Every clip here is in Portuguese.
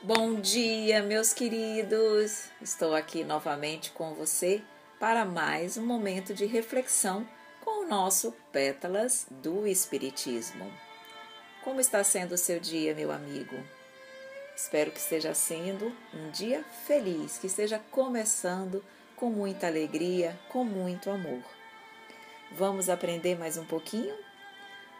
Bom dia, meus queridos! Estou aqui novamente com você para mais um momento de reflexão com o nosso Pétalas do Espiritismo. Como está sendo o seu dia, meu amigo? Espero que esteja sendo um dia feliz, que esteja começando com muita alegria, com muito amor. Vamos aprender mais um pouquinho?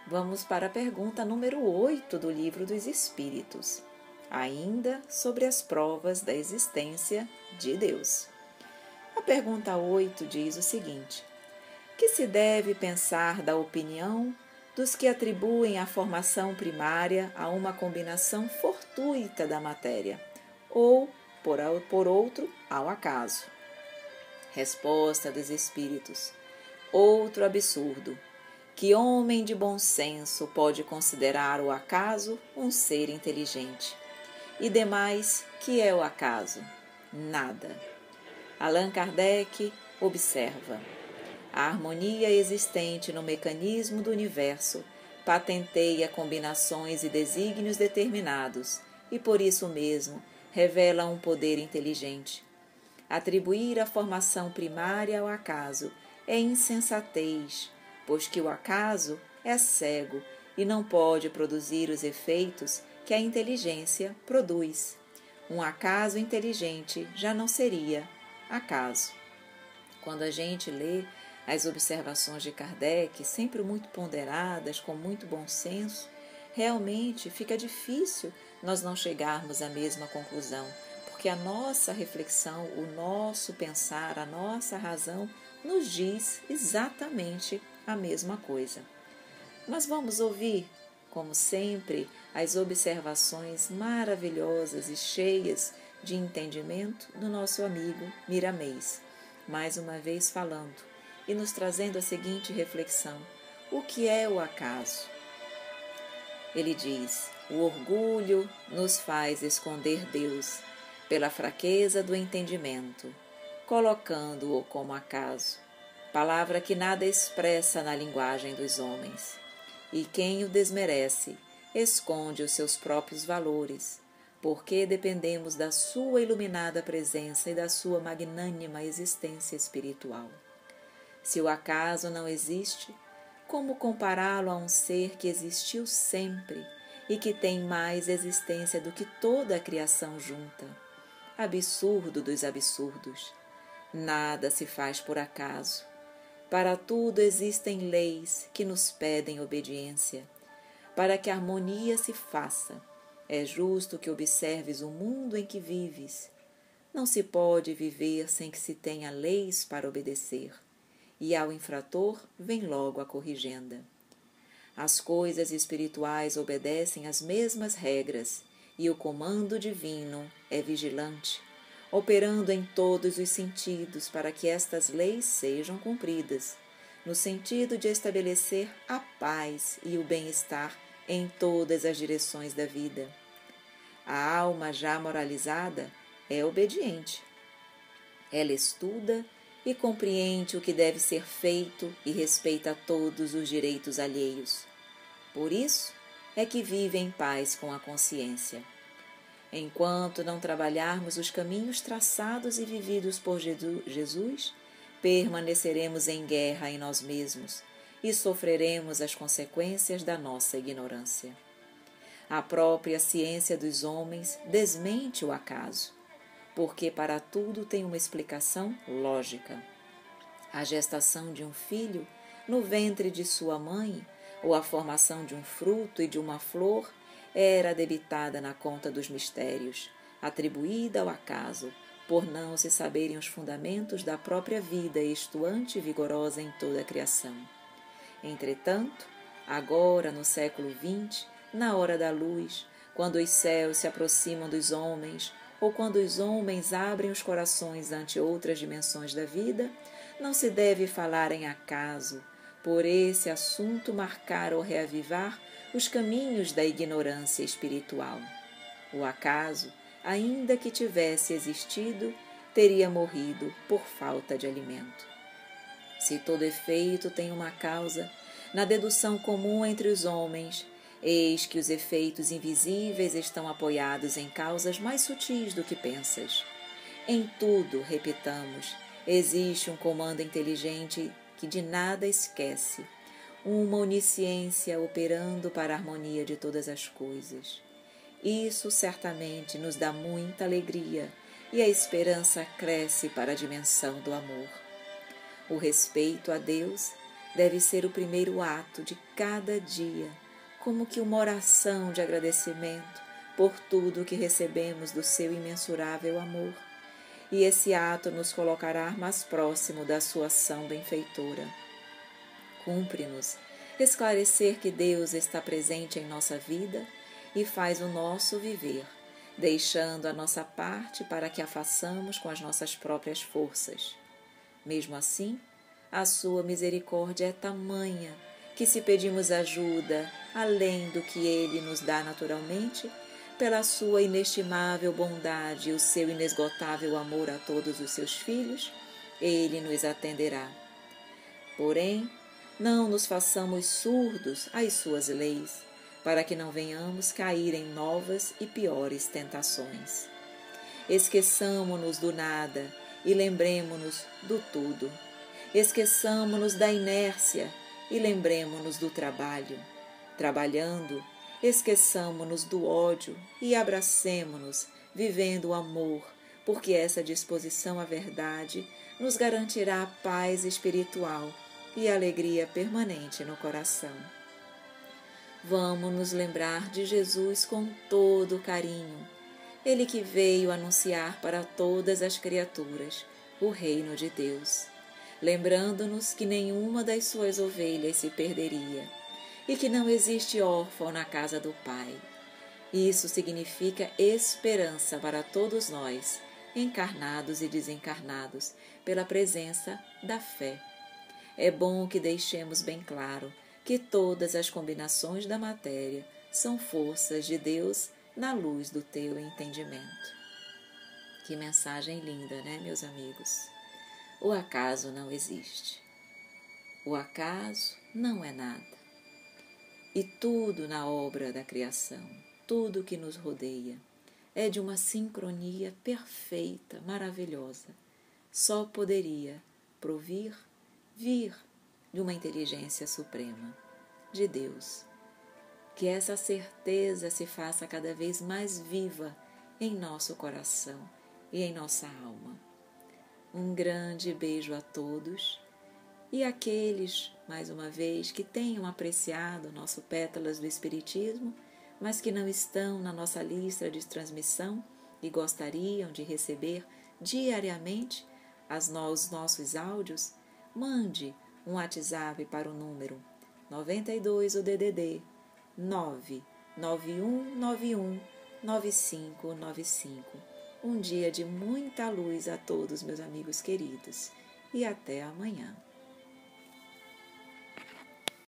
Vamos para a pergunta número 8 do Livro dos Espíritos ainda sobre as provas da existência de Deus. A pergunta 8 diz o seguinte: Que se deve pensar da opinião dos que atribuem a formação primária a uma combinação fortuita da matéria, ou, por, por outro, ao acaso? Resposta dos Espíritos: Outro absurdo. Que homem de bom senso pode considerar o acaso um ser inteligente? E demais, que é o acaso? Nada. Allan Kardec observa: a harmonia existente no mecanismo do universo patenteia combinações e desígnios determinados e, por isso mesmo, revela um poder inteligente. Atribuir a formação primária ao acaso é insensatez, pois que o acaso é cego e não pode produzir os efeitos que a inteligência produz. Um acaso inteligente já não seria acaso. Quando a gente lê as observações de Kardec, sempre muito ponderadas, com muito bom senso, realmente fica difícil nós não chegarmos à mesma conclusão, porque a nossa reflexão, o nosso pensar, a nossa razão nos diz exatamente a mesma coisa. Mas vamos ouvir como sempre, as observações maravilhosas e cheias de entendimento do nosso amigo Miramês, mais uma vez falando e nos trazendo a seguinte reflexão: o que é o acaso? Ele diz: o orgulho nos faz esconder Deus pela fraqueza do entendimento, colocando-o como acaso, palavra que nada expressa na linguagem dos homens e quem o desmerece esconde os seus próprios valores, porque dependemos da sua iluminada presença e da sua magnânima existência espiritual. Se o acaso não existe, como compará-lo a um ser que existiu sempre e que tem mais existência do que toda a criação junta? Absurdo dos absurdos. Nada se faz por acaso. Para tudo existem leis que nos pedem obediência. Para que a harmonia se faça, é justo que observes o mundo em que vives. Não se pode viver sem que se tenha leis para obedecer, e ao infrator vem logo a corrigenda. As coisas espirituais obedecem às mesmas regras, e o comando divino é vigilante operando em todos os sentidos para que estas leis sejam cumpridas, no sentido de estabelecer a paz e o bem-estar em todas as direções da vida. A alma já moralizada é obediente. Ela estuda e compreende o que deve ser feito e respeita todos os direitos alheios. Por isso é que vive em paz com a consciência. Enquanto não trabalharmos os caminhos traçados e vividos por Jesus, permaneceremos em guerra em nós mesmos e sofreremos as consequências da nossa ignorância. A própria ciência dos homens desmente o acaso, porque para tudo tem uma explicação lógica. A gestação de um filho no ventre de sua mãe, ou a formação de um fruto e de uma flor era debitada na conta dos mistérios, atribuída ao acaso, por não se saberem os fundamentos da própria vida estuante e vigorosa em toda a criação. Entretanto, agora no século XX, na hora da luz, quando os céus se aproximam dos homens, ou quando os homens abrem os corações ante outras dimensões da vida, não se deve falar em acaso, por esse assunto marcar ou reavivar os caminhos da ignorância espiritual. O acaso, ainda que tivesse existido, teria morrido por falta de alimento. Se todo efeito tem uma causa, na dedução comum entre os homens, Eis que os efeitos invisíveis estão apoiados em causas mais sutis do que pensas. Em tudo, repitamos, existe um comando inteligente que de nada esquece, uma onisciência operando para a harmonia de todas as coisas. Isso certamente nos dá muita alegria e a esperança cresce para a dimensão do amor. O respeito a Deus deve ser o primeiro ato de cada dia como que uma oração de agradecimento por tudo que recebemos do seu imensurável amor. E esse ato nos colocará mais próximo da sua ação benfeitora. Cumpre-nos esclarecer que Deus está presente em nossa vida e faz o nosso viver, deixando a nossa parte para que a façamos com as nossas próprias forças. Mesmo assim, a sua misericórdia é tamanha que se pedimos ajuda além do que ele nos dá naturalmente, pela sua inestimável bondade e o seu inesgotável amor a todos os seus filhos, ele nos atenderá. Porém, não nos façamos surdos às suas leis, para que não venhamos cair em novas e piores tentações. Esqueçamo-nos do nada e lembremo-nos do tudo. Esqueçamo-nos da inércia e lembremo-nos do trabalho. Trabalhando, esqueçamo-nos do ódio e abracemo-nos, vivendo o amor, porque essa disposição à verdade nos garantirá paz espiritual e alegria permanente no coração. Vamos nos lembrar de Jesus com todo carinho, ele que veio anunciar para todas as criaturas o reino de Deus lembrando-nos que nenhuma das suas ovelhas se perderia e que não existe órfão na casa do Pai. Isso significa esperança para todos nós, encarnados e desencarnados, pela presença da fé. É bom que deixemos bem claro que todas as combinações da matéria são forças de Deus na luz do teu entendimento. Que mensagem linda, né, meus amigos? O acaso não existe. O acaso não é nada. E tudo na obra da criação, tudo que nos rodeia, é de uma sincronia perfeita, maravilhosa. Só poderia provir, vir de uma inteligência suprema, de Deus. Que essa certeza se faça cada vez mais viva em nosso coração e em nossa alma um grande beijo a todos e aqueles, mais uma vez, que tenham apreciado nosso Pétalas do Espiritismo, mas que não estão na nossa lista de transmissão e gostariam de receber diariamente as os nossos áudios, mande um WhatsApp para o número 92 o DDD 99191 9595 um dia de muita luz a todos, meus amigos queridos, e até amanhã.